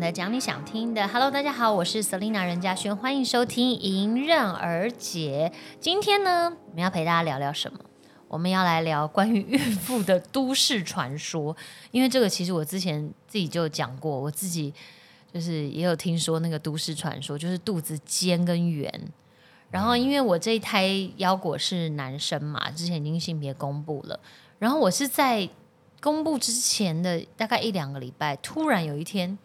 你想讲的，讲你想听的。Hello，大家好，我是 Selina 任嘉轩，欢迎收听《迎刃而解》。今天呢，我们要陪大家聊聊什么？我们要来聊关于孕妇的都市传说，因为这个其实我之前自己就讲过，我自己就是也有听说那个都市传说，就是肚子尖跟圆。然后因为我这一胎腰果是男生嘛，之前已经性别公布了，然后我是在公布之前的大概一两个礼拜，突然有一天。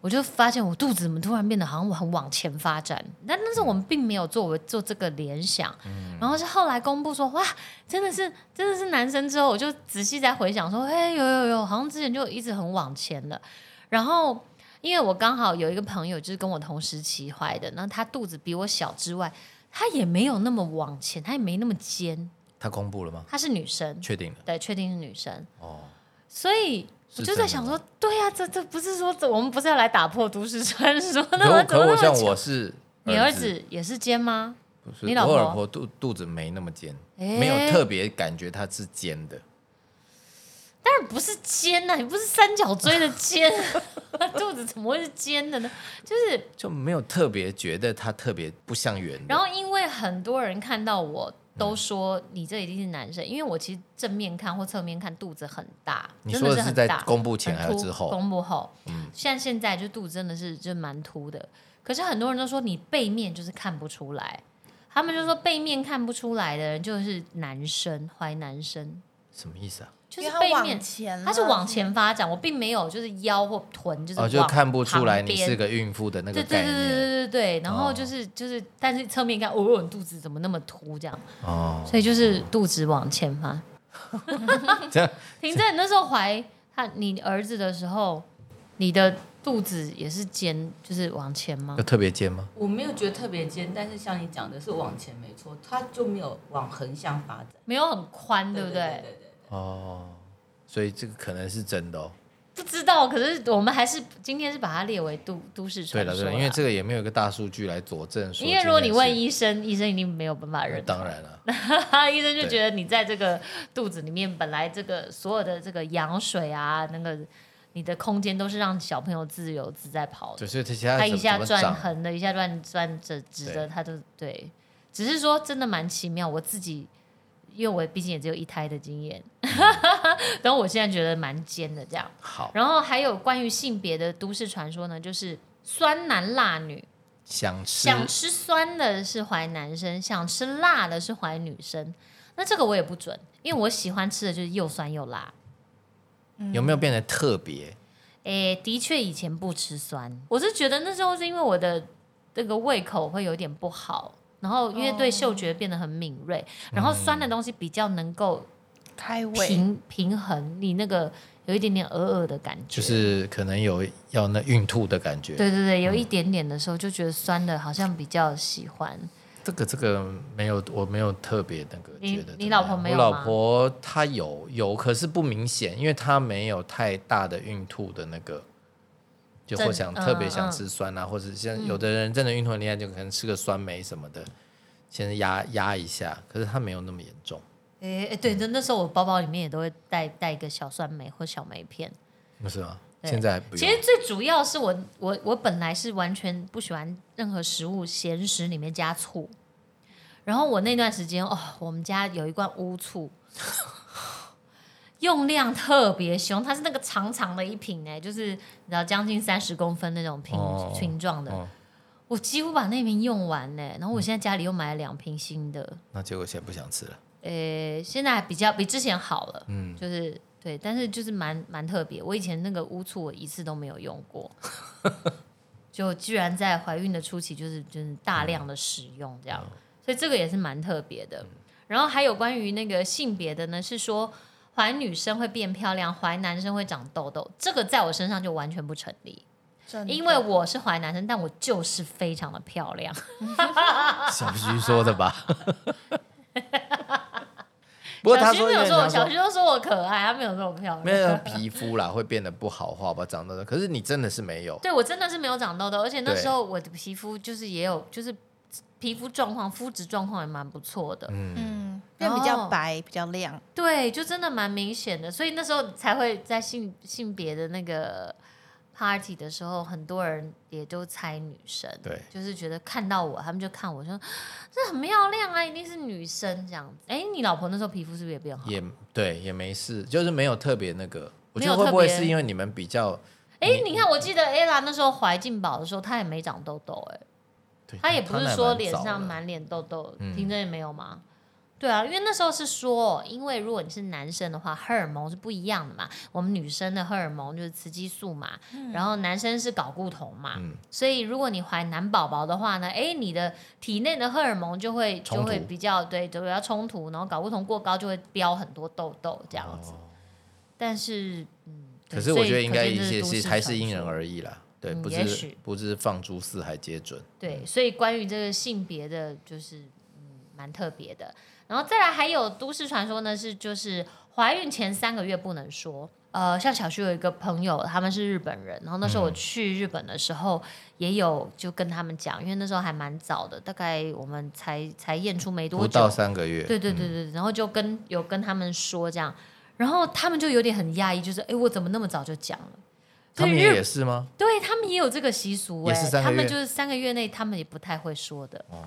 我就发现我肚子怎么突然变得好像我很往前发展，但但是我们并没有做做这个联想，然后是后来公布说哇，真的是真的是男生之后，我就仔细在回想说，哎有有有，好像之前就一直很往前了。然后因为我刚好有一个朋友就是跟我同时期怀的，那他肚子比我小之外，他也没有那么往前，他也没那么尖。他公布了吗？他是女生，确定了。对，确定是女生。哦，所以。我就在想说，对呀，这这不是说我们不是要来打破都市传说？可可我像我是 你儿子也是尖吗？不是，我老婆肚肚子没那么尖，没有特别感觉它是尖的。当然不是尖呐，你不是三角锥的尖，肚子怎么会是尖的呢？就是就没有特别觉得它特别不像圆。然后因为很多人看到我。都说你这一定是男生，因为我其实正面看或侧面看肚子很大，你说的是在公布前还是之后？公布后，嗯，像现在就肚子真的是就蛮凸的，可是很多人都说你背面就是看不出来，他们就说背面看不出来的人就是男生怀男生，什么意思啊？就是背面，它是往前发展，我并没有就是腰或臀就是哦，就看不出来你是个孕妇的那个概念，对对对对对对。然后就是就是，但是侧面看，哦，你肚子怎么那么凸这样？哦，所以就是肚子往前发。这样，婷正，你那时候怀他你儿子的时候，你的肚子也是尖，就是往前吗？有特别尖吗？我没有觉得特别尖，但是像你讲的是往前没错，它就没有往横向发展，没有很宽，对不对？对对。哦，所以这个可能是真的哦。不知道，可是我们还是今天是把它列为都都市传说。对了，对，因为这个也没有一个大数据来佐证。因为如果你问医生，医生一定没有办法认。当然了，医生就觉得你在这个肚子里面，本来这个所有的这个羊水啊，那个你的空间都是让小朋友自由自在跑的。所以他一下转横的，一下转转着直的，他都对。只是说真的蛮奇妙，我自己。因为我毕竟也只有一胎的经验，然后我现在觉得蛮尖的这样。好，然后还有关于性别的都市传说呢，就是酸男辣女，想吃想吃酸的是怀男生，想吃辣的是怀女生。那这个我也不准，因为我喜欢吃的就是又酸又辣。有没有变得特别？诶，的确以前不吃酸，我是觉得那时候是因为我的这个胃口会有点不好。然后因为对嗅觉变得很敏锐，然后酸的东西比较能够开胃平平衡你那个有一点点鹅鹅的感觉，就是可能有要那孕吐的感觉。对对对，有一点点的时候就觉得酸的，好像比较喜欢。这个这个没有，我没有特别那个觉得。你老婆没有我老婆她有有，可是不明显，因为她没有太大的孕吐的那个。就或想特别想吃酸啊，或者像有的人真的运动很厉害，就可能吃个酸梅什么的，先压压一下。可是它没有那么严重。哎哎，对，那那时候我包包里面也都会带带一个小酸梅或小梅片。不是吗？现在其实最主要是我我我本来是完全不喜欢任何食物咸食里面加醋，然后我那段时间哦，我们家有一罐乌醋。用量特别凶，它是那个长长的一瓶哎，就是你知道将近三十公分那种瓶瓶状的，我几乎把那瓶用完呢。然后我现在家里又买了两瓶新的，那结果现在不想吃了。呃，现在比较比之前好了，嗯，就是对，但是就是蛮蛮特别。我以前那个乌醋我一次都没有用过，就居然在怀孕的初期就是就是大量的使用这样，所以这个也是蛮特别的。然后还有关于那个性别的呢，是说。怀女生会变漂亮，怀男生会长痘痘，这个在我身上就完全不成立。因为我是怀男生，但我就是非常的漂亮。小徐说的吧？不过小徐没有说我，小徐都说我可爱，他没有说我漂亮。没有皮肤啦，会变得不好，化吧？长痘痘，可是你真的是没有。对我真的是没有长痘痘，而且那时候我的皮肤就是也有，就是皮肤状况、肤质状况也蛮不错的。嗯。变比较白，比较亮，对，就真的蛮明显的，所以那时候才会在性性别的那个 party 的时候，很多人也都猜女生，对就是觉得看到我，他们就看我说这很漂亮啊，一定是女生这样子。哎，你老婆那时候皮肤是不是也变好？也对，也没事，就是没有特别那个。我没有觉得会不会是因为你们比较？哎，你看，我记得 ella 那时候怀进宝的时候，她也没长痘痘，哎，她也不是说脸上满脸痘痘，嗯听真也没有吗？对啊，因为那时候是说，因为如果你是男生的话，荷尔蒙是不一样的嘛。我们女生的荷尔蒙就是雌激素嘛，然后男生是睾固酮嘛。嗯所以如果你怀男宝宝的话呢，哎，你的体内的荷尔蒙就会就会比较对，就比较冲突，然后睾固酮过高就会飙很多痘痘这样子。哦但是，嗯，可是我觉得应该一些是还是因人而异啦。对，嗯不是不是放诸四海皆准。对，所以关于这个性别的，就是嗯，蛮特别的。然后再来还有都市传说呢，是就是怀孕前三个月不能说。呃，像小徐有一个朋友，他们是日本人，然后那时候我去日本的时候，也有就跟他们讲，因为那时候还蛮早的，大概我们才才验出没多久不到，三个月。对对对对，然后就跟有跟他们说这样，然后他们就有点很讶异，就是哎，我怎么那么早就讲了？他们也是吗？对他们也有这个习俗、也哎，他们就是三个月内，他们也不太会说的。哦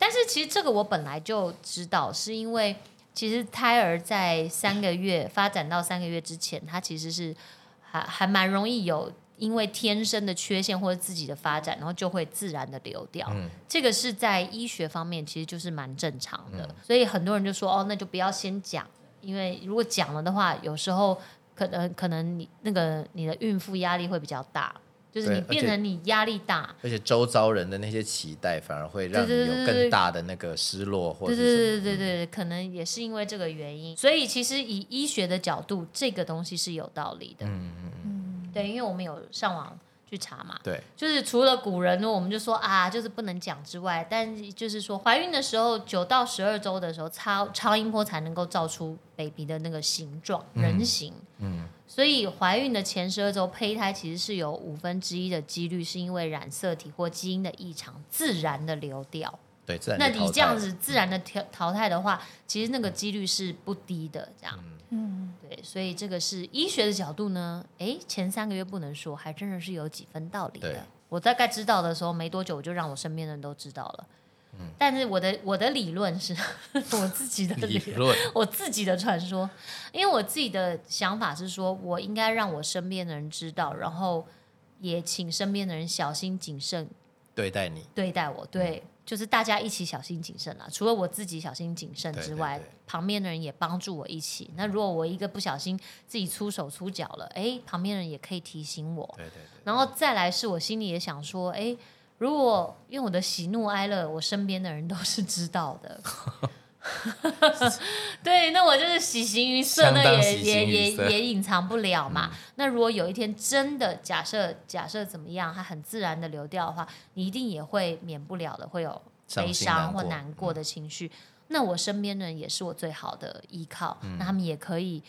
但是其实这个我本来就知道，是因为其实胎儿在三个月发展到三个月之前，它其实是还还蛮容易有因为天生的缺陷或者自己的发展，然后就会自然的流掉。嗯。这个是在医学方面其实就是蛮正常的，嗯。所以很多人就说哦，那就不要先讲，因为如果讲了的话，有时候可能可能你那个你的孕妇压力会比较大，就是你变成你压力大，而且周遭人的那些期待，反而会让你对对有对对更大的那个失落，或者对是什么对对对对，可能也是因为这个原因，所以其实以医学的角度，这个东西是有道理的。嗯嗯。嗯，对，因为我们有上网去查嘛，对，就是除了古人呢，我们就说啊，就是不能讲之外，但就是说怀孕的时候，九到十二周的时候，超超音波才能够照出 baby 的那个形状，人形。嗯所以怀孕的前十二周，胚胎其实是有五分之一的几率是因为染色体或基因的异常自然的流掉。对，自然那你这样子自然的淘淘汰的话，其实那个几率是不低的，这样。嗯，对，所以这个是医学的角度呢，诶，前三个月不能说，还真的是有几分道理的。我大概知道的时候没多久，我就让我身边的人都知道了。嗯。但是我的我的理论是 我自己的理理论，我自己的传说，因为我自己的想法是说，我应该让我身边的人知道，然后也请身边的人小心谨慎对待你，对待我，对，就是大家一起小心谨慎啦。除了我自己小心谨慎之外，对旁边的人也帮助我一起。那如果我一个不小心自己出手出脚了，哎，旁边人也可以提醒我。对对对，然后再来是我心里也想说，哎，如果因为我的喜怒哀乐，我身边的人都是知道的。对，那我就是喜形于色，那也也也也隐藏不了嘛。那如果有一天真的假设假设怎么样，它很自然的流掉的话，你一定也会免不了的会有悲伤或难过的情绪。那我身边的人也是我最好的依靠，嗯那他们也可以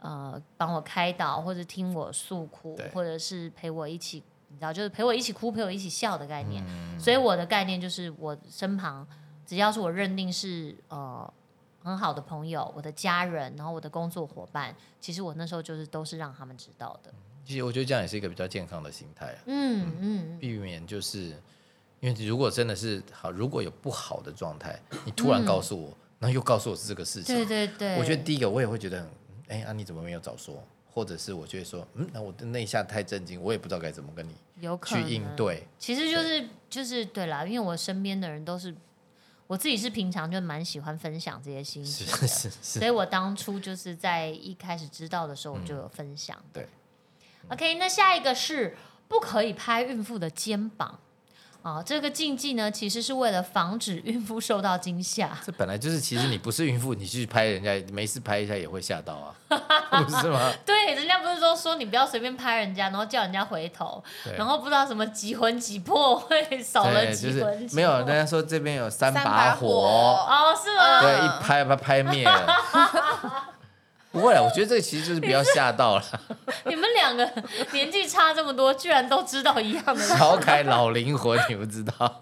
呃帮我开导，或者听我诉苦，或者是陪我一起，你知道，就是陪我一起哭、陪我一起笑的概念。嗯所以我的概念就是，我身旁只要是我认定是呃很好的朋友、我的家人，然后我的工作伙伴，其实我那时候就是都是让他们知道的。其实我觉得这样也是一个比较健康的心态啊，嗯嗯，避免就是因为如果真的是好，如果有不好的状态，你突然告诉我，然后又告诉我是这个事情，对对对，我觉得第一个我也会觉得很，哎啊你怎么没有早说？或者是我就会说，嗯，那我的那一下太震惊，我也不知道该怎么跟你去有可能应对。其实就是就是对啦，因为我身边的人都是，我自己是平常就蛮喜欢分享这些心是情的，是是，所以我当初就是在一开始知道的时候，我就有分享。对，OK，那下一个是不可以拍孕妇的肩膀。啊，这个禁忌呢，其实是为了防止孕妇受到惊吓。这本来就是，其实你不是孕妇，你去拍人家，没事拍一下也会吓到啊，不是吗？对，人家不是说说你不要随便拍人家，然后叫人家回头，然后不知道什么几魂几魄 会少了对，几就是魂。没有人家说这边有三三把把火，哦，是吗？对，一拍把它拍灭了。不会了，我觉得这个其实就是不要吓到了，你们两个年纪差这么多，居然都知道一样的。调开老灵魂，你不知道？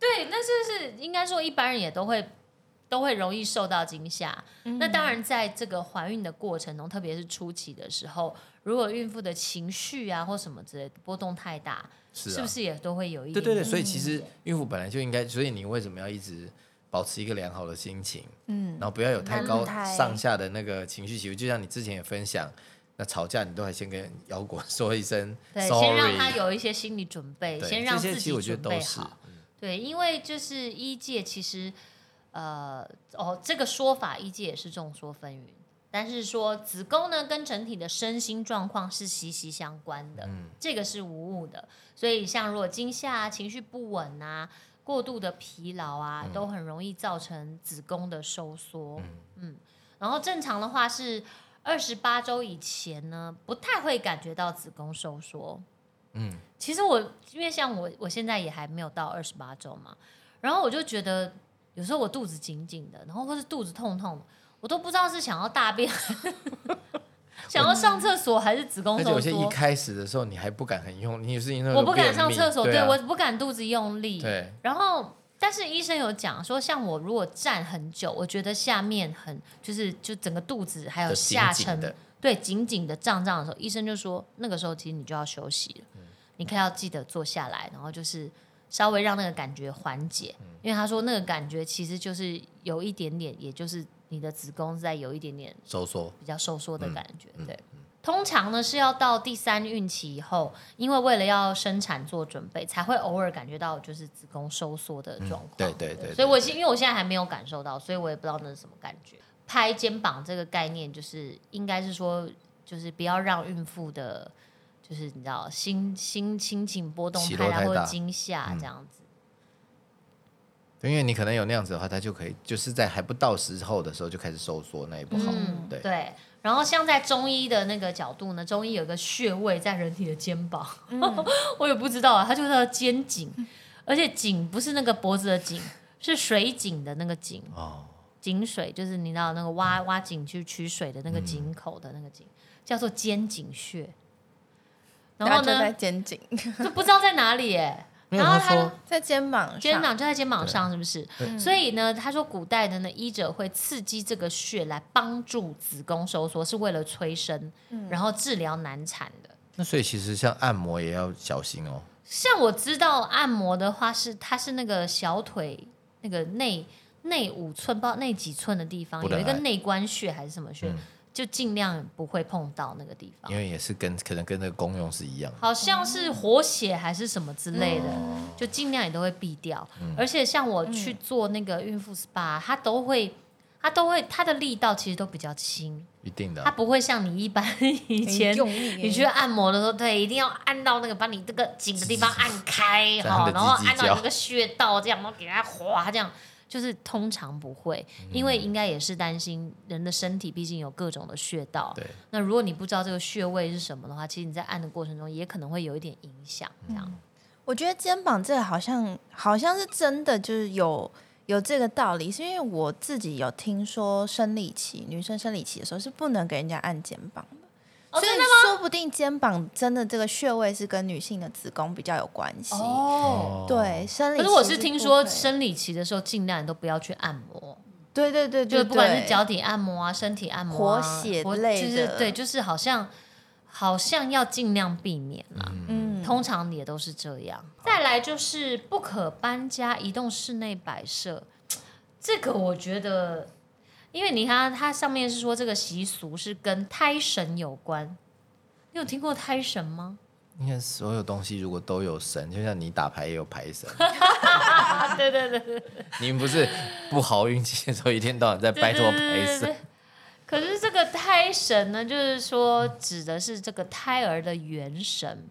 对，那就是应该说一般人也都会都会容易受到惊吓。那当然，在这个怀孕的过程中，特别是初期的时候，如果孕妇的情绪啊或什么之类的波动太大，是啊是不是也都会有一点？对对对，所以其实孕妇本来就应该，所以你为什么要一直保持一个良好的心情，嗯然，后不要有太高上下的那个情绪起伏？就像你之前也分享，那吵架你都还先跟腰果说一声对，先让他有一些心理准备，先让自己准备好。对，因为就是一届其实，呃，哦，这个说法一届也是众说纷纭，但是说子宫呢跟整体的身心状况是息息相关的，嗯这个是无误的。所以像如果惊吓啊、情绪不稳啊、过度的疲劳啊，都很容易造成子宫的收缩。嗯然后正常的话是二十八周以前呢，不太会感觉到子宫收缩。嗯，其实我因为像我，我现在也还没有到二十八周嘛，然后我就觉得有时候我肚子紧紧的，然后或是肚子痛痛，我都不知道是想要大便，想要上厕所还是子宫收而且有些一缩。开始的时候你还不敢很用，你是因为我不敢上厕所，对我不敢肚子用力。对。然后，但是医生有讲说，像我如果站很久，我觉得下面很就是就整个肚子还有下沉，对紧紧的胀胀的时候，医生就说那个时候其实你就要休息了，嗯。你可以要记得坐下来，然后就是稍微让那个感觉缓解，嗯。因为他说那个感觉其实就是有一点点，也就是你的子宫在有一点点收缩，比较收缩的感觉。嗯对，通常呢是要到第三孕期以后，因为为了要生产做准备，才会偶尔感觉到就是子宫收缩的状况。对对对，所以我现因为我现在还没有感受到，所以我也不知道那是什么感觉。拍肩膀这个概念，就是应该是说，就是不要让孕妇的，就是你知道心心心情波动太大或者惊吓嗯这样子。对因为你可能有那样子的话，它就可以就是在还不到时候的时候就开始收缩，那也不好。嗯，对对。然后像在中医的那个角度呢，中医有一个穴位在人体的肩膀，我也不知道啊，它就叫肩颈，而且颈不是那个脖子的颈，是水井的那个井，哦，井水就是你知道那个挖挖井去取水的那个井口的那个井，叫做肩颈穴。然后就在呢，肩颈，就不知道在哪里耶。然后他在肩膀上，肩膀就在肩膀上，是不是？所以呢，他说古代的呢医者会刺激这个穴来帮助子宫收缩，是为了催生，然后治疗难产的。那所以其实像按摩也要小心哦。像我知道按摩的话是，它是那个小腿那个内内五寸，不知道内几寸的地方有一个内关穴还是什么穴，嗯就尽量不会碰到那个地方因。为也是跟可能跟那个功用是一样的。好像是活血还是什么之类的，哦就尽量也都会避掉。嗯而且像我去做那个孕妇 SPA，它都会，它都会，它的力道其实都比较轻，一定的啊、它不会像你一般 以前用力你去按摩的时候，对，一定要按到那个把你这个紧的地方按开哈，在它的然后按到那个穴道这样，然后给它滑这样。就是通常不会，因为应该也是担心人的身体，毕竟有各种的穴道。对，那如果你不知道这个穴位是什么的话，其实你在按的过程中也可能会有一点影响。这样，我觉得肩膀这个好像好像是真的，就是有有这个道理，是因为我自己有听说生理期女生生理期的时候是不能给人家按肩膀所以说不定肩膀真的这个穴位是跟女性的子宫比较有关系。哦，对，生理期可是我是听说生理期的时候，尽量都不要去按摩，对对对对，就是不管是对。脚底按摩啊、身体按摩啊、活血活类的就是对，就是好像好像要尽量避免啦。嗯，通常也都是这样。再来就是不可搬家、移动室内摆设，这个我觉得，因为你看它上面是说这个习俗是跟胎神有关。你有听过胎神吗？你看所有东西如果都有神，就像你打牌也有牌神，啊，对对对对你们不是不好运气的时候一天到晚在拜托牌神，对。可是这个胎神呢，就是说指的是这个胎儿的元神，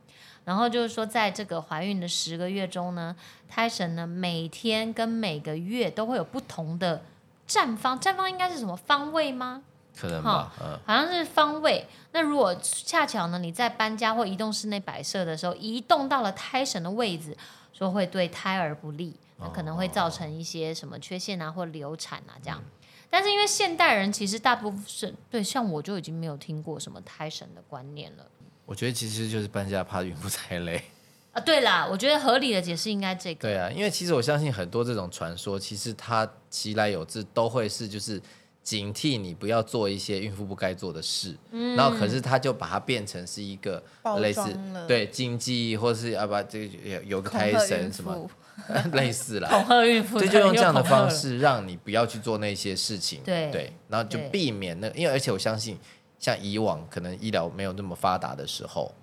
然后就是说在这个怀孕的十个月中呢，胎神呢每天跟每个月都会有不同的绽放，绽放应该是什么方位吗？可能吧？嗯，好像是方位。那如果恰巧呢，你在搬家或移动室内摆设的时候，移动到了胎神的位置，说会对胎儿不利，那可能会造成一些什么缺陷啊，或流产啊这样。但是因为现代人其实大部分是对，像我就已经没有听过什么胎神的观念了。我觉得其实就是搬家怕孕妇太累，啊，对啦，我觉得合理的解释应该这个。对啊，因为其实我相信很多这种传说，其实它其来有自，都会是就是警惕你不要做一些孕妇不该做的事。嗯然后可是他就把它变成是一个包类似对禁忌，或是要把这个有有个胎神什么妇，类似啦。恐吓孕妇，对，就用对这样的方式让你不要去做那些事情。对对，然后就避免那，因为而且我相信，像以往可能医疗没有那么发达的时候，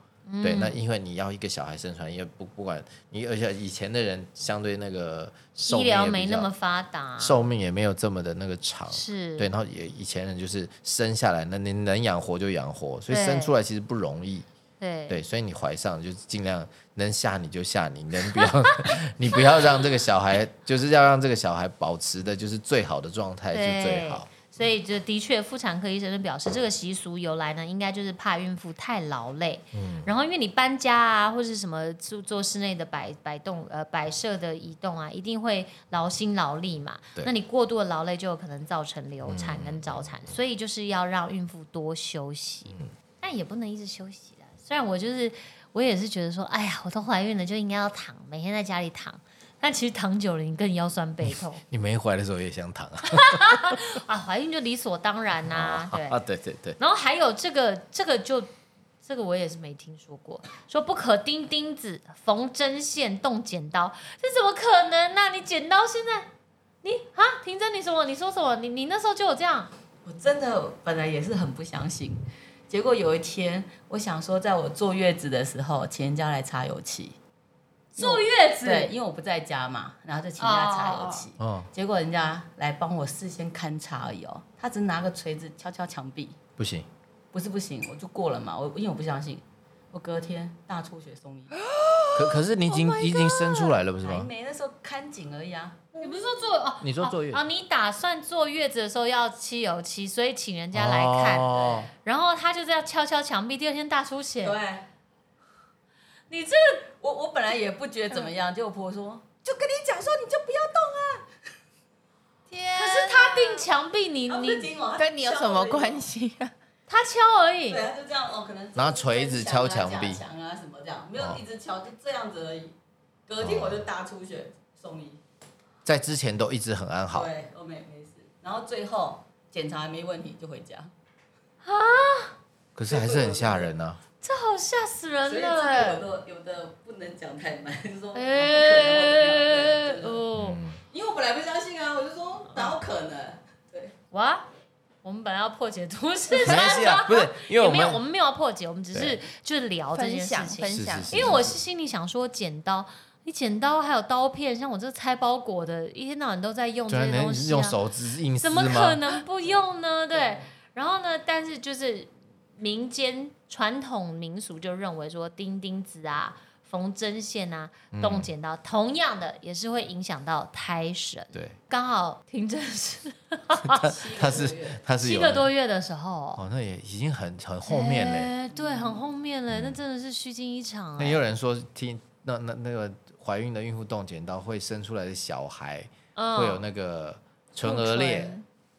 对，那因为你要一个小孩生出来，因为不不管你，而且以前的人相对那个寿医命没那么发达，寿命也没有这么的那个长。是对，然后也以前人就是生下来，那你能养活就养活，所以生出来其实不容易。对对，所以你怀上就尽量能吓你就吓你，能不要 你不要让这个小孩，就是要让这个小孩保持的就是最好的状态是最好。所以这的确，妇产科医生就表示，这个习俗由来呢，应该就是怕孕妇太劳累。嗯然后因为你搬家啊，或是什么做做室内的摆摆动呃摆设的移动啊，一定会劳心劳力嘛对。那你过度的劳累就有可能造成流产跟早产，所以就是要让孕妇多休息，嗯但也不能一直休息啦。虽然我就是我也是觉得说，哎呀，我都怀孕了就应该要躺，每天在家里躺。但其实躺久了，你更腰酸背痛你没怀的时候也想躺啊？啊！怀孕就理所当然呐、对。啊，对对对，然后还有这个，这个就这个我也是没听说过，说不可钉钉子、缝针线、动剪刀，这怎么可能呢、你剪刀现在你啊，婷真你什么？你说什么？你你那时候就有这样？我真的本来也是很不相信，结果有一天，我想说，在我坐月子的时候，请人家来擦油漆。坐月子，对，因为我不在家嘛，然后就请人家擦油漆。哦，结果人家来帮我事先勘察而已哦，他只拿个锤子敲敲墙壁，不行，不是不行，我就过了嘛。我因为我不相信，我隔天大出血送医，可可是你已经、Oh my 已经生出来了，不是吗？还没那时候看紧而已啊。你不是说坐哦？你说坐月子哦？哦你打算坐月子的时候要漆油漆，所以请人家来看，哦然后他就这样敲敲墙壁，第二天大出血。对，你这个我我本来也不觉得怎么样，结果婆婆说，就跟你讲说，你就不要动啊天可是他定墙壁，你啊。你跟你有什么关？系啊？他敲而已对，。他就这样哦，可能拿锤子敲墙壁墙啊什么这样，没有哦一直敲，就这样子而已。隔天我就大出血送医，在之前都一直很安好，对，我没没事。然后最后检查没问题就回家，啊可是还是很吓人啊。这好吓死所以这人了哎个有！的有的不能讲太满，就说可能样对因为我本来不相信啊，我就说哪有可能？对，哇！我们本来要破解都市 没关系啊，不是因为我也没有，我们们没有要破解，我们只是就是聊这件分享事情。分享因为我是心里想说，剪刀，你剪刀还有刀片，像我这拆包裹的，一天到晚都在用这些东西、啊，用手指怎么可？能不用呢？对。然后呢，但是就是民间传统民俗就认为说，钉钉子啊、缝针线啊、嗯动剪刀，同样的也是会影响到胎神。对，刚好停针是 他是他是七有个多月的时候，哦，那也已经很很后面嘞。哎对，很后面嘞，那真的是虚惊一场哎。那也有人说听那那那个怀孕的孕妇动剪刀会生出来的小孩嗯会有那个唇腭裂，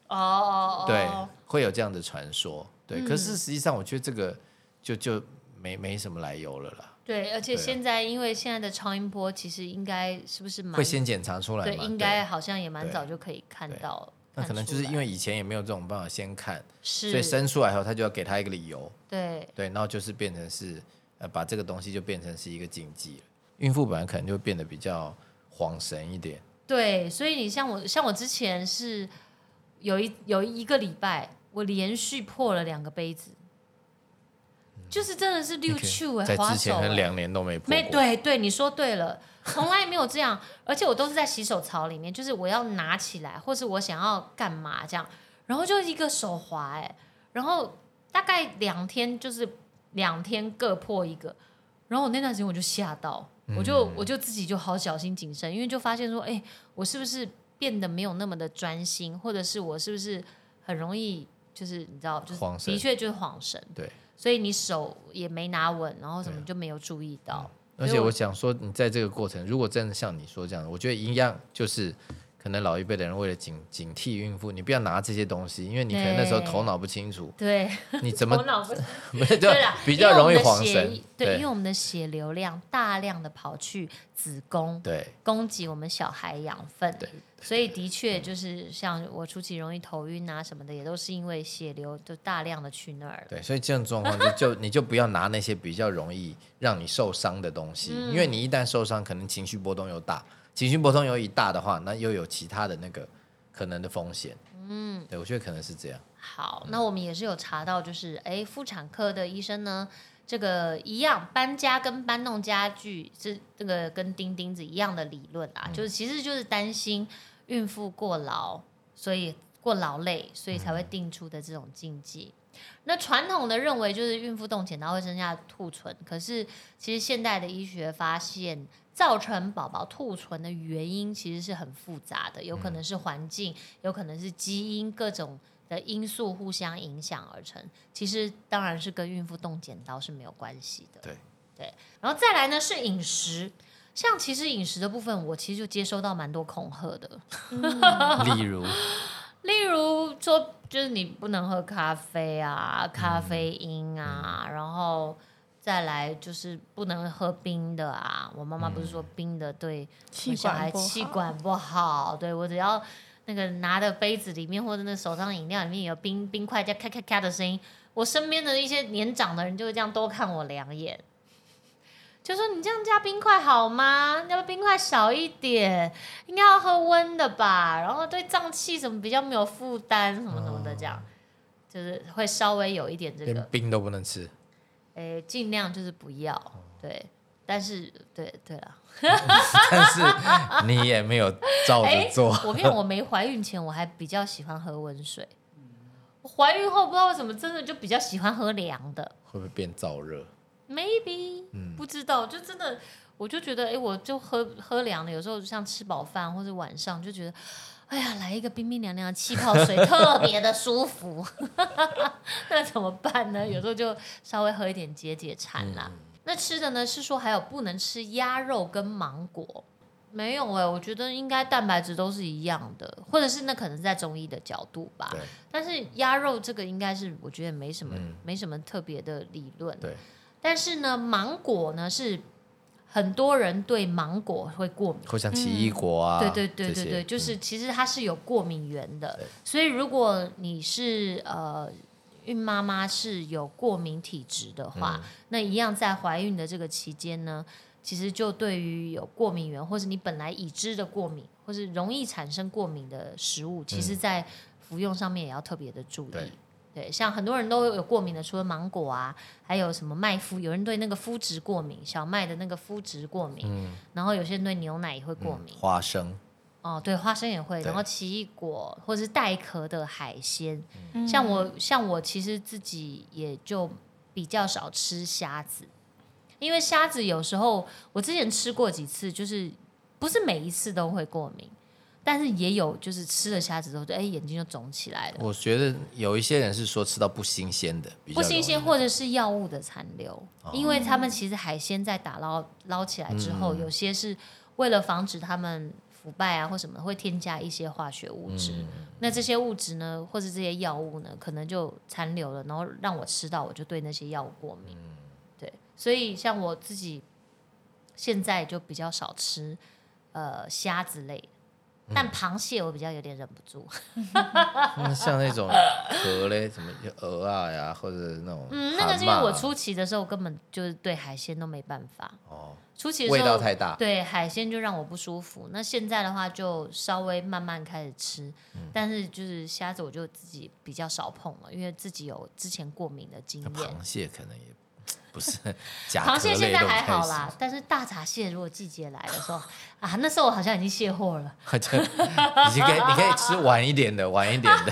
哦哦哦，对，会有这样的传说。对，嗯可是实际上我觉得这个就就没没什么来由了啦，对，而且现在因为现在的超音波其实应该是不是蛮会先检查出来对，应该好像也蛮早就可以看对到。那可能就是因为为以前也没有这种办法先看，是，所以生出来后他就要给他一个理由，对对，然后就是变成是呃把这个东西就变成是一个禁忌了。孕妇本来可能就变得比较恍神一点，对，所以你像我，像我之前是有一有一个礼拜，我连续破了两个杯子，就是真的是六球哎，在之前可能两年都没破没，对对，你说对了，从来没有这样，而且我都是在洗手槽里面，就是我要拿起来，或是我想要干嘛这样，然后就一个手滑哎、然后大概两天就是两天各破一个，然后我那段时间我就吓到，我就嗯我就自己就好小心谨慎，因为就发现说，哎、我是不是变得没有那么的专心，或者是我是不是很容易就是你知道，就是的确就是晃神，对。所以你手也没拿稳，然后什么就没有注意到。而且我想说，你在这个过程，如果真的像你说这样，我觉得一样就是可能老一辈的人为了警警惕孕妇，你不要拿这些东西，因为你可能那时候头脑不清楚，对，你怎么 头脑不没有 就，比较容易因为我们的血晃神，对，因为我们的血流量大量的跑去子宫，对。供给我们小孩养分。对所以的确就是像我初期容易头晕啊什么的，也都是因为血流就大量的去那儿了。对，所以这种状况就 就你就不要拿那些比较容易让你受伤的东西，嗯。因为你一旦受伤，可能情绪波动又大，情绪波动又一大的话，那又有其他的那个可能的风险。嗯，对我觉得可能是这样。好，那我们也是有查到，就是哎，妇产科的医生呢，这个一样搬家跟搬弄家具是这个跟钉钉子一样的理论啊，就是其实就是担心孕妇过劳，所以过劳累，所以才会定出的这种禁忌。那传统的认为就是孕妇动剪刀会增加兔唇，可是其实现代的医学发现，造成宝宝兔唇的原因其实是很复杂的，有可能是环境，有可能是基因，各种的因素互相影响而成。其实当然是跟孕妇动剪刀是没有关系的。对对，然后再来呢是饮食。像其实饮食的部分，我其实就接收到蛮多恐吓的，例如，例如说，就是你不能喝咖啡啊，咖啡因啊，然后再来就是不能喝冰的啊。我妈妈不是说冰的对气小孩气管不好，对我只要那个拿的杯子里面或者那手上的饮料里面有冰冰块在咔咔咔的声音，我身边的一些年长的人就会这样多看我两眼。就说你这样加冰块好吗？要不要冰块少一点？应该要喝温的吧。然后对胀气什么比较没有负担，什么什么的，这样、就是会稍微有一点这个，连冰都不能吃，诶，尽量就是不要。对，但是对对了，但是你也没有照哎着做。我跟你，我没怀孕前我还比较喜欢喝温水，我怀孕后不知道为什么真的就比较喜欢喝凉的。会不会变燥热？maybe，、不嗯知道，就真的，我就觉得，哎，我就喝喝凉的，有时候像吃饱饭或者晚上就觉得，哎呀，来一个冰冰凉凉的气泡水，特别的舒服。那怎么办呢？有时候就稍微喝一点解解馋啦。那吃的呢？是说还有不能吃鸭肉跟芒果。没有哎、我觉得应该蛋白质都是一样的，或者是那可能在中医的角度吧。对但是鸭肉这个应该是我觉得没什么、嗯没什么特别的理论。对，但是呢，芒果呢是很多人对芒果会过敏。会像奇异果啊，对对对对对，就是嗯其实它是有过敏源的。对，所以如果你是呃孕妈妈是有过敏体质的话，嗯。那一样在怀孕的这个期间呢，其实就对于有过敏源或是你本来已知的过敏，或是容易产生过敏的食物，其实在服用上面也要特别的注意。对对，像很多人都有过敏的，除了芒果啊，还有什么麦麸，有人对那个麸质过敏，小麦的那个麸质过敏，嗯。然后有些人对牛奶也会过敏。花生，哦，对，花生也会，然后奇异果或者是带壳的海鲜，嗯。像我像我其实自己也就比较少吃虾子，因为虾子有时候我之前吃过几次，就是不是每一次都会过敏，但是也有就是吃了虾子之后，就哎眼睛就肿起来了，我觉得有一些人是说吃到不新鲜的，不新鲜或者是药物的残留，因为他们其实海鲜在打捞捞起来之后，嗯。有些是为了防止他们腐败啊或什么，会添加一些化学物质。嗯。那这些物质呢，或是这些药物呢，可能就残留了，然后让我吃到，我就对那些药物过敏。嗯。对，所以像我自己现在就比较少吃呃虾子类但螃蟹我比较有点忍不住。那像那种壳嘞，什么鹅啊呀，或者那种嗯，那个是因为我初期的时候根本就是对海鲜都没办法。哦，初期的味时候道太大，对海鲜就让我不舒服。那现在的话就稍微慢慢开始吃，嗯但是就是虾子我就自己比较少碰了，因为自己有之前过敏的经验。那螃蟹可能也不是甲螃蟹现在还好啦，但是大闸蟹如果季节来的时候啊，那时候我好像已经卸货了。你就可以你可以吃晚一点的，晚一点的，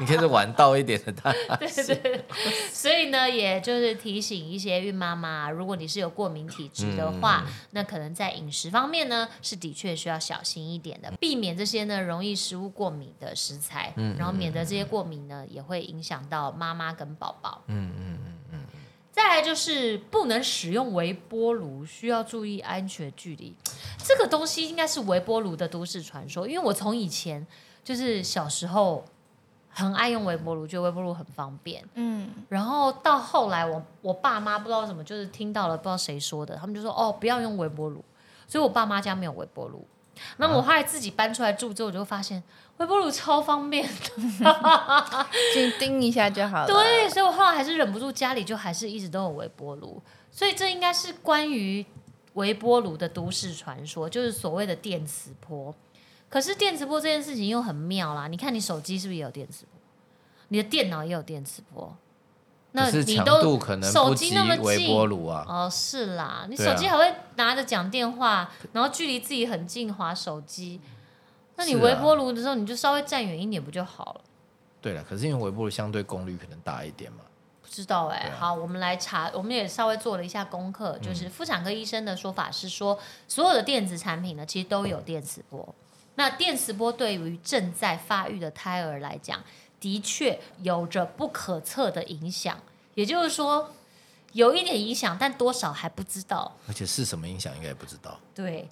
你可以吃晚到一点的大对对对，所以呢，也就是提醒一些孕妈妈，如果你是有过敏体质的话，嗯那可能在饮食方面呢，是的确需要小心一点的，避免这些呢容易食物过敏的食材，嗯然后免得这些过敏呢也会影响到妈妈跟宝宝。嗯嗯，再来就是不能使用微波炉，需要注意安全距离。这这个东西应该是微波炉的都市传说，因为我从以前就是小时候很爱用微波炉，觉得微波炉很方便。嗯，然后到后来我，我爸妈不知道为什么，就是听到了不知道谁说的，他们就说哦，不要用微波炉。所以我爸妈家没有微波炉。那我后来自己搬出来住之后，我就发现微波炉超方便的，就叮一下就好了。对，所以我后来还是忍不住家里就还是一直都有微波炉。所以这应该是关于微波炉的都市传说，就是所谓的电磁波。可是电磁波这件事情又很妙啦，你看你手机是不是也有电磁波？你的电脑也有电磁波，那你都度可能手机那么微近波炉啊。哦，是啦，你手机还会拿着讲电话，然后距离自己很近划手机。那你微波炉的时候，你就稍微站远一点不就好了？对了，可是因为微波炉相对功率可能大一点嘛。不知道哎、好，我们来查，我们也稍微做了一下功课，嗯就是妇产科医生的说法是说，所有的电子产品呢，其实都有电磁波。那电磁波对于正在发育的胎儿来讲，的确有着不可测的影响，也就是说，有一点影响，但多少还不知道。而且是什么影响应该也不知道。对，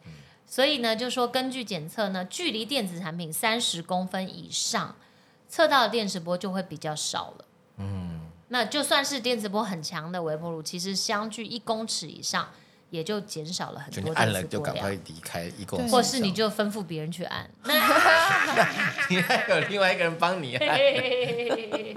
所以呢，就说根据检测呢，距离电子产品三十公分以上，测到的电磁波就会比较少了。嗯，那就算是电磁波很强的微波炉，其实相距一公尺以上，也就减少了很多就你按了就赶快量。离开一公尺以上，或是你就吩咐别人去按，那。你还有另外一个人帮你按。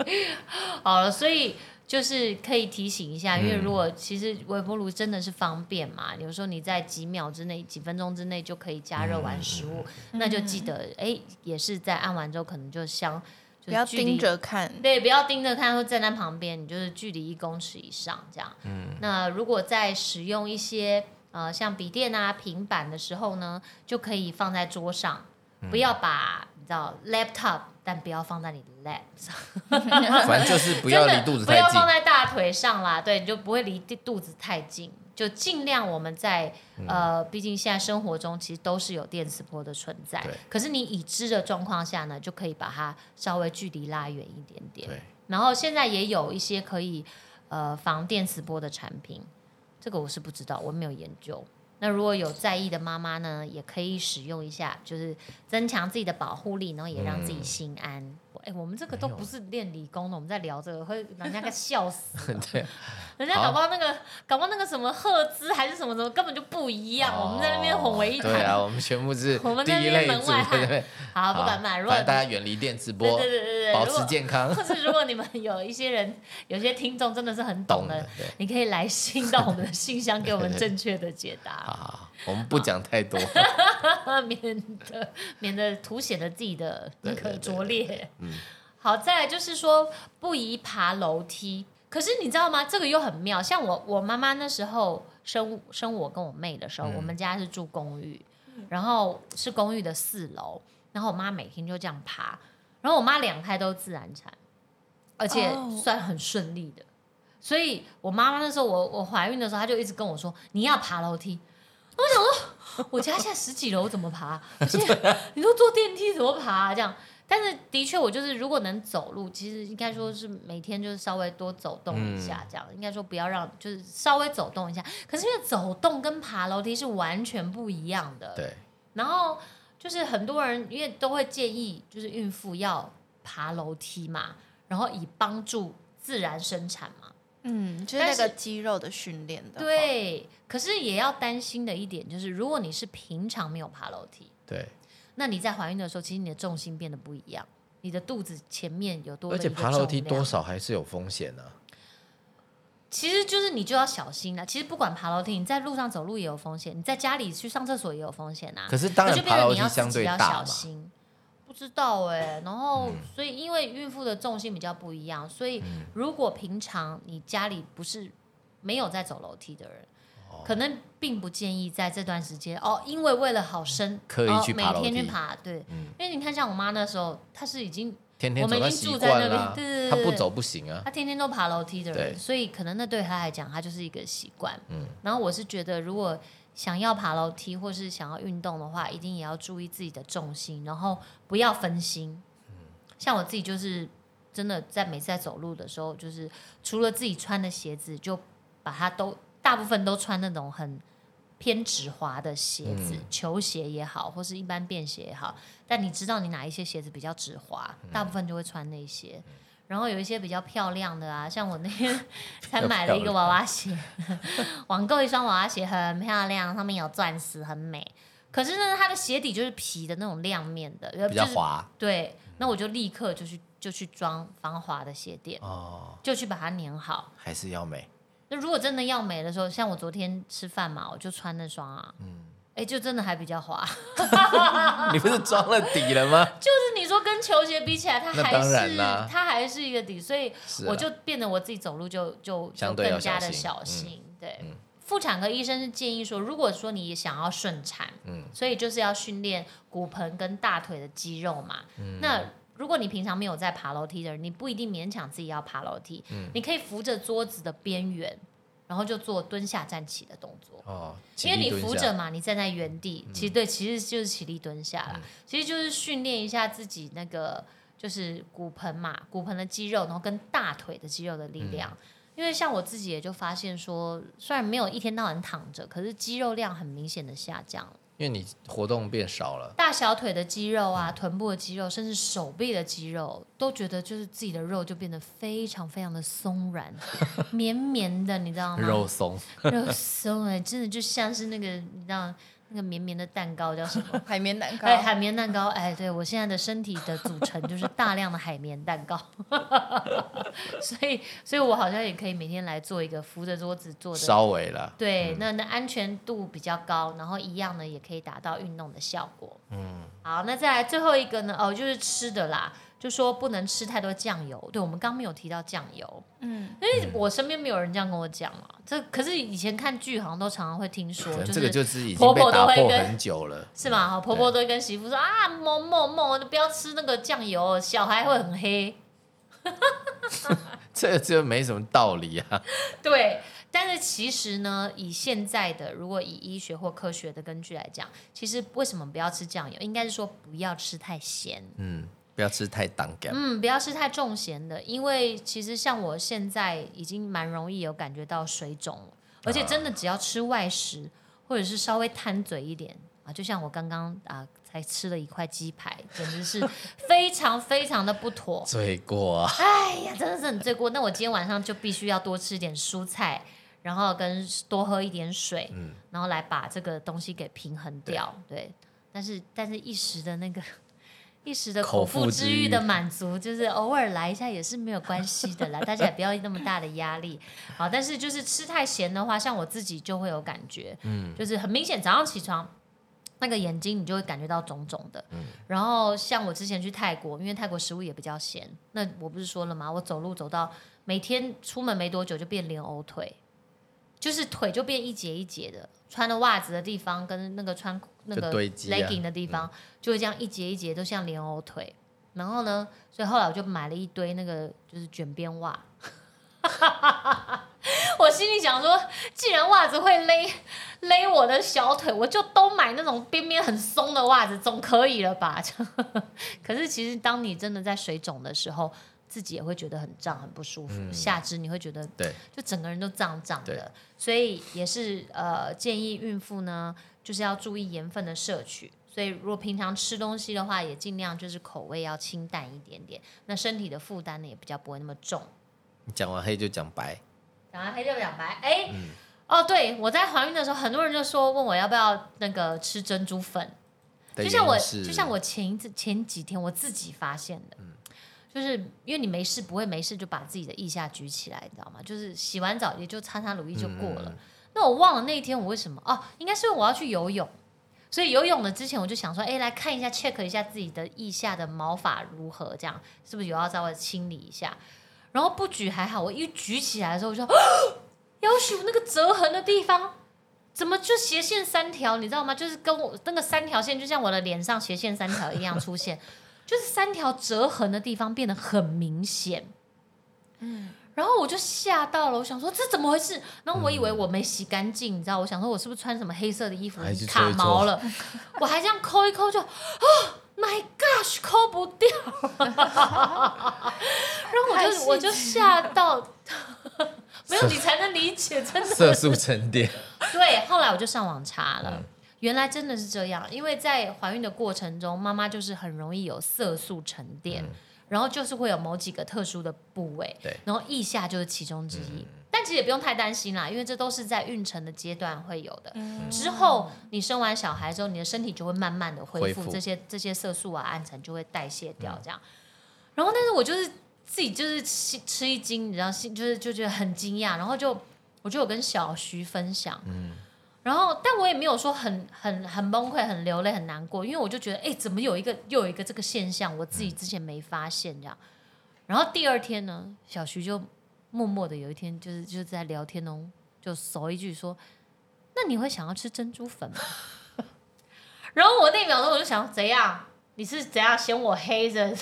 好了，所以就是可以提醒一下，因为嗯如果其实微波炉真的是方便嘛，有时候你在几秒之内、几分钟之内就可以加热完食物，那就记得哎，也是在按完之后可能就相就不要盯着看。对，不要盯着看，或站在旁边，你就是距离一公尺以上这样。嗯，那如果在使用一些呃像笔电啊、平板的时候呢，就可以放在桌上，不要把你知道 laptop，但不要放在你的 lap 上，反正就是不要离肚子太近不要放。在大腿上啦，对，你就不会离肚子太近。就尽量我们在嗯呃，毕竟现在生活中其实都是有电磁波的存在对，可是你已知的状况下呢，就可以把它稍微距离拉远一点点。对，然后现在也有一些可以呃防电磁波的产品，这个我是不知道，我没有研究。那如果有在意的妈妈呢，也可以使用一下，就是增强自己的保护力，然后也让自己心安。哎、我们这个都不是练理工的，我们在聊这个，会人家给笑死。对，人家搞不好那个，搞不好那个什么赫兹还是什么什么，根本就不一样。我们在那边混为一谈。对啊，我们全部是 我们第在那边门外汉对对？好，不好敢买。如果大家远离电磁波，对对对对对，保持健康，或是如果你们有一些人，有些听众真的是很懂的懂的，，你可以来信到我们的信箱，给我们正确的解好答，好好，我们不讲太多。免得免得凸显了自己的那个拙劣。嗯好，再来就是说不宜爬楼梯。可是你知道吗？这个又很妙。像我我妈妈那时候生生我跟我妹的时候，我们家是住公寓，然后是公寓的四楼，然后我妈每天就这样爬，然后我妈两胎都自然产，而且算很顺利的。所以我妈妈那时候我我怀孕的时候，她就一直跟我说你要爬楼梯。我想说，我家现在十几楼怎么爬？而且你说坐电梯怎么爬、这样，但是的确，我就是如果能走路，其实应该说是每天就是稍微多走动一下，这样、应该说不要让就是稍微走动一下。可是因为走动跟爬楼梯是完全不一样的，对，然后就是很多人因为都会建议，就是孕妇要爬楼梯嘛，然后以帮助自然生产嘛。嗯，就是那个肌肉的训练的。，对，可是也要担心的一点就是，如果你是平常没有爬楼梯，对，那你在怀孕的时候，其实你的重心变得不一样，你的肚子前面有多而且爬楼梯多少还是有风险的。其实就是你就要小心了。其实不管爬楼梯，你在路上走路也有风险，你在家里去上厕所也有风险啊。可是当然爬楼你要自己梯相对要小大嘛，心。不知道哎、然后、嗯。所以因为孕妇的重心比较不一样，所以嗯。如果平常你家里不是没有在走楼梯的人，哦。可能并不建议在这段时间哦，因为为了好生，刻意哦去每天去爬，对，嗯。因为你看像我妈那时候，她是已经天天我们已经住在那边，对对对他不走不行啊。她天天都爬楼梯的人，所以可能那对她来讲，她就是一个习惯。嗯。然后我是觉得，如果想要爬楼梯或是想要运动的话，一定也要注意自己的重心，然后不要分心。像我自己就是真的在每次在走路的时候，就是除了自己穿的鞋子，就把它都大部分都穿那种很偏直滑的鞋子，嗯球鞋也好，或是一般便鞋也好，但你知道你哪一些鞋子比较直滑，嗯大部分就会穿那些。然后有一些比较漂亮的啊，像我那天 才买了一个娃娃鞋，网购一双娃娃鞋很漂亮，上面有钻石，很美。可是呢，它的鞋底就是皮的那种亮面的，比较就是滑对，那我就立刻就去就去装防滑的鞋垫，哦，就去把它粘好。还是要美。那如果真的要美的时候，像我昨天吃饭嘛，我就穿那双啊，嗯哎、就真的还比较滑。你不是装了底了吗？就是你说跟球鞋比起来，它还是啦。它还是一个底，所以我就变得我自己走路就就就更加的小小心心。对。嗯，妇产科医生是建议说，如果说你想要顺产，嗯。所以就是要训练骨盆跟大腿的肌肉嘛。嗯。那如果你平常没有在爬楼梯的人，你不一定勉强自己要爬楼梯，嗯。你可以扶着桌子的边缘，然后就做蹲下站起的动作。哦，因为你扶着嘛，你站在原地，其实对，其实就是起立蹲下啦，嗯其实就是训练一下自己那个就是骨盆嘛，骨盆的肌肉，然后跟大腿的肌肉的力量。嗯因为像我自己也就发现说，虽然没有一天到晚躺着，可是肌肉量很明显的下降了。因为你活动变少了，大小腿的肌肉嗯啊，臀部的肌肉，甚至手臂的肌肉，都觉得就是自己的肉就变得非常非常的松软、绵绵的，你知道吗？肉松，肉松哎、真的就像是那个你知道那个绵绵的蛋糕叫什么？海绵蛋糕，哎，海绵蛋糕，哎，对我现在的身体的组成就是大量的海绵蛋糕，所以，所以我好像也可以每天来做一个扶着桌子做的，稍微了。对，那那安全度比较高，然后一样呢也可以达到运动的效果。嗯，好，那再来最后一个呢？哦，就是吃的啦，就说不能吃太多酱油。对，我们刚没有提到酱油，嗯，因为我身边没有人这样跟我讲嘛。这可是以前看剧好像都常常会听说，就是这个就是已经婆婆被打破都会跟很久了，是吗？哈，婆婆都会跟媳妇说啊，某某某，不要吃那个酱油，小孩会很黑。这这没什么道理啊。对，但是其实呢，以现在的如果以医学或科学的根据来讲，其实为什么不要吃酱油？应该是说不要吃太咸。嗯，不要吃太当干。嗯，不要吃太重咸的，因为其实像我现在已经蛮容易有感觉到水肿，而且真的只要吃外食或者是稍微贪嘴一点啊，就像我刚刚啊才吃了一块鸡排，简直是非常非常的不妥。罪过啊！哎呀，真的是很罪过。那我今天晚上就必须要多吃一点蔬菜，然后跟多喝一点水，嗯然后来把这个东西给平衡掉。对，但是但是一时的那个一时的口口腹腹之欲之欲的满足，就是偶尔来一下也是没有关系的啦，大家也不要那么大的压力。好，但是就是吃太咸的话，像我自己就会有感觉，嗯，就是很明显早上起床。那个眼睛你就会感觉到肿肿的，嗯然后像我之前去泰国，因为泰国食物也比较咸，那我不是说了吗？我走路走到每天出门没多久就变莲藕腿，就是腿就变一节一节的，穿的袜子的地方跟那个穿那个 legging 的地方，就会这样一节一节都像莲藕腿。然后呢，所以后来我就买了一堆那个就是卷边袜。我心里想说，既然袜子会勒勒我的小腿，我就都买那种边边很松的袜子，总可以了吧？可是其实当你真的在水肿的时候，自己也会觉得很胀、很不舒服，嗯。下肢你会觉得对，就整个人都胀胀的，所以也是呃建议孕妇呢，就是要注意盐分的摄取。所以如果平常吃东西的话，也尽量就是口味要清淡一点点，那身体的负担呢也比较不会那么重。你讲完黑就讲白，讲完黑就讲白，哎、嗯。哦，对我在怀孕的时候，很多人就说问我要不要那个吃珍珠粉，就像我就像我前一次前几天我自己发现的，嗯就是因为你没事不会没事就把自己的腋下举起来，你知道吗？就是洗完澡也就擦擦乳液就过了。嗯那我忘了那一天我为什么哦，应该是因为我要去游泳，所以游泳的之前我就想说，哎，来看一下 check 一下自己的腋下的毛发如何，这样是不是有要稍微清理一下？然后不举还好，我一举起来的时候我就，要求那个折痕的地方。怎么就斜线三条？你知道吗？就是跟我那个三条线，就像我的脸上斜线三条一样出现，就是三条折痕的地方变得很明显。嗯，然后我就吓到了，我想说这怎么回事？然后我以为我没洗干净，你知道，我想说我是不是穿什么黑色的衣服卡毛了？我还这样抠一抠就，啊，My gosh，抠不掉。然后我就我就吓到，没有你才能理解，真的色素沉淀，对，后来我就上网查了，嗯原来真的是这样，因为在怀孕的过程中，妈妈就是很容易有色素沉淀，然后就是会有某几个特殊的部位，对。然后腋下就是其中之一。但其实也不用太担心啦，因为这都是在孕程的阶段会有的。之后你生完小孩之后，你的身体就会慢慢的恢复，恢复。这些这些色素啊、暗沉就会代谢掉，这样。然后，但是我就是自己就是吃吃一惊，你知道，心就是就觉得很惊讶，然后就我就有跟小徐分享，然后但我也没有说很很很崩溃、很流泪、很难过，因为我就觉得，哎，怎么有一个又有一个这个现象，我自己之前没发现这样。然后第二天呢，小徐就默默的有一天就是就是在聊天哦，就手一句说：“那你会想要吃珍珠粉吗？” 然后我那一秒钟我就想，怎样？你是怎样嫌我黑着？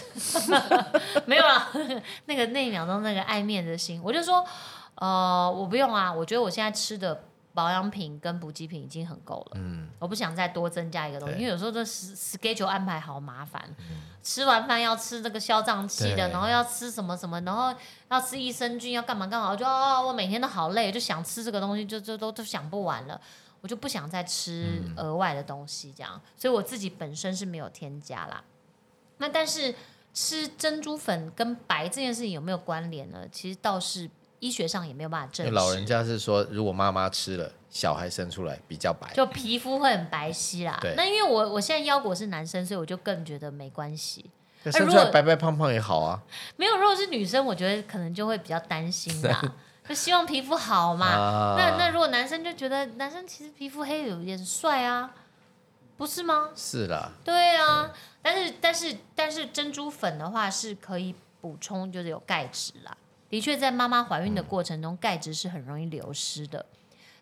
没有啊，那个那一秒钟那个爱面的心，我就说，呃，我不用啊，我觉得我现在吃的保养品跟补给品已经很够了，嗯，我不想再多增加一个东西，因为有时候这 schedule 安排好麻烦，吃完饭要吃这个消胀气的，然后要吃什么什么，然后要吃益生菌，要干嘛干嘛，我就哦，我每天都好累，就想吃这个东西，就就都都想不完了。我就不想再吃额外的东西，这样，所以我自己本身是没有添加啦。那但是吃珍珠粉跟白这件事情有没有关联呢？其实倒是医学上也没有办法证实。老人家是说，如果妈妈吃了，小孩生出来比较白。就皮肤会很白皙啦对。那因为我我现在腰果是男生，所以我就更觉得没关系。那生出如果来白白胖胖也好啊。没有，如果是女生，我觉得可能就会比较担心啦，就希望皮肤好嘛。啊那那如果男生就觉得男生其实皮肤黑有点帅啊，不是吗？是啦，对啊，但是但是但是珍珠粉的话是可以补充，就是有钙质啦。的确，在妈妈怀孕的过程中，钙质是很容易流失的。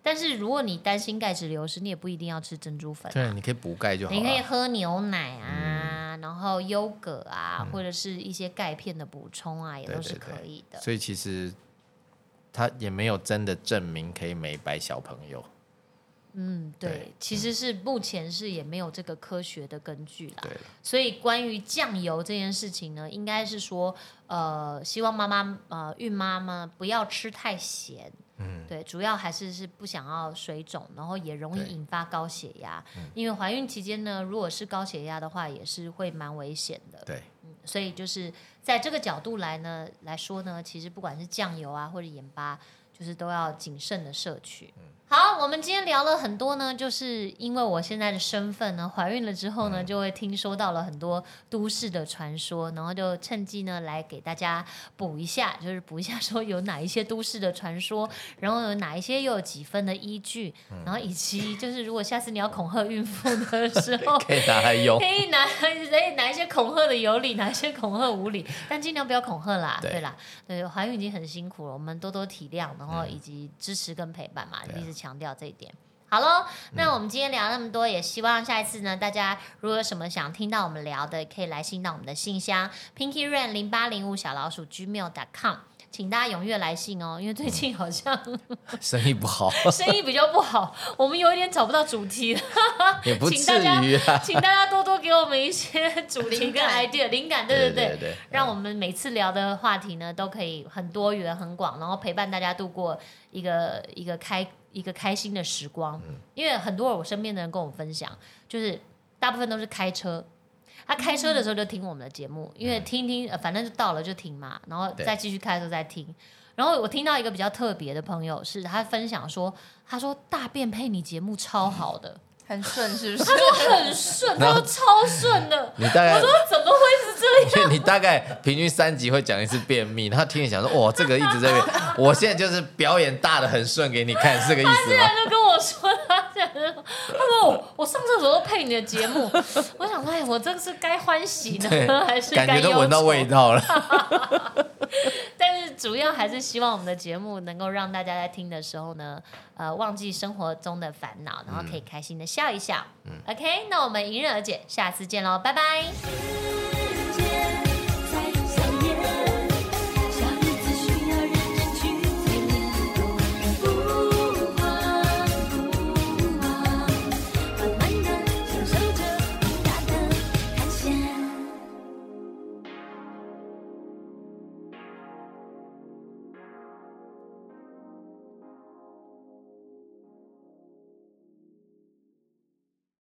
但是如果你担心钙质流失，你也不一定要吃珍珠粉、对，啊，你可以补钙就好你可以。喝牛奶啊，然后优格啊，或者是一些钙片的补充啊，也都是可以的。所以其实它也没有真的证明可以美白小朋友。嗯，对，对其实是目前是也没有这个科学的根据啦。对，所以关于酱油这件事情呢，应该是说，呃，希望妈妈呃孕妈妈不要吃太咸，嗯，对，主要还是是不想要水肿，然后也容易引发高血压，因为怀孕期间呢，如果是高血压的话，也是会蛮危险的。对，所以就是在这个角度来呢来说呢，其实不管是酱油啊或者盐巴，就是都要谨慎的摄取。好，我们今天聊了很多呢，就是因为我现在的身份呢，怀孕了之后呢，就会听说到了很多都市的传说，然后就趁机呢来给大家补一下，就是补一下说有哪一些都市的传说，然后有哪一些又有几分的依据，然后以及就是如果下次你要恐吓孕妇的时候，可以拿来用可。以拿可以拿一些恐吓的有理，拿一些恐吓无理，但尽量不要恐吓啦，对对啦，对，怀孕已经很辛苦了，我们多多体谅，然后以及支持跟陪伴嘛，一直强调这一点。好喽，那我们今天聊那么多，也希望下一次呢，大家如果有什么想听到我们聊的，可以来信到我们的信箱 pinky rain 零八零五小老鼠 gmail.com，请大家踊跃来信哦，因为最近好像 生意不好 生意比较不好，我们有一点找不到主题了。也不至请大家于啊。请大家多多给我们一些主题跟感 idea 灵感，对对对，对对，让我们每次聊的话题呢都可以很多元、很广，然后陪伴大家度过一个一个开一个开心的时光。因为很多我身边的人跟我分享，就是大部分都是开车。他开车的时候就听我们的节目，因为听听、呃，反正就到了就停嘛，然后再继续开的时候再听。然后我听到一个比较特别的朋友，是他分享说，他说大便配你节目超好的，很顺是不 是？他说很顺，他说超顺的。你大概我说怎么会是这样？因为你大概平均三集会讲一次便秘，他听你讲说，哇，这个一直在变，我现在就是表演大的很顺给你看，是这个意思吗？他就跟我说，他讲说，我我上厕所都配你的节目，我想说，哎，我这个是该欢喜呢，还是感该觉都闻到味道？了。但是主要还是希望我们的节目能够让大家在听的时候呢，呃，忘记生活中的烦恼，然后可以开心的笑一笑。OK，那我们迎刃而解，下次见喽，拜拜。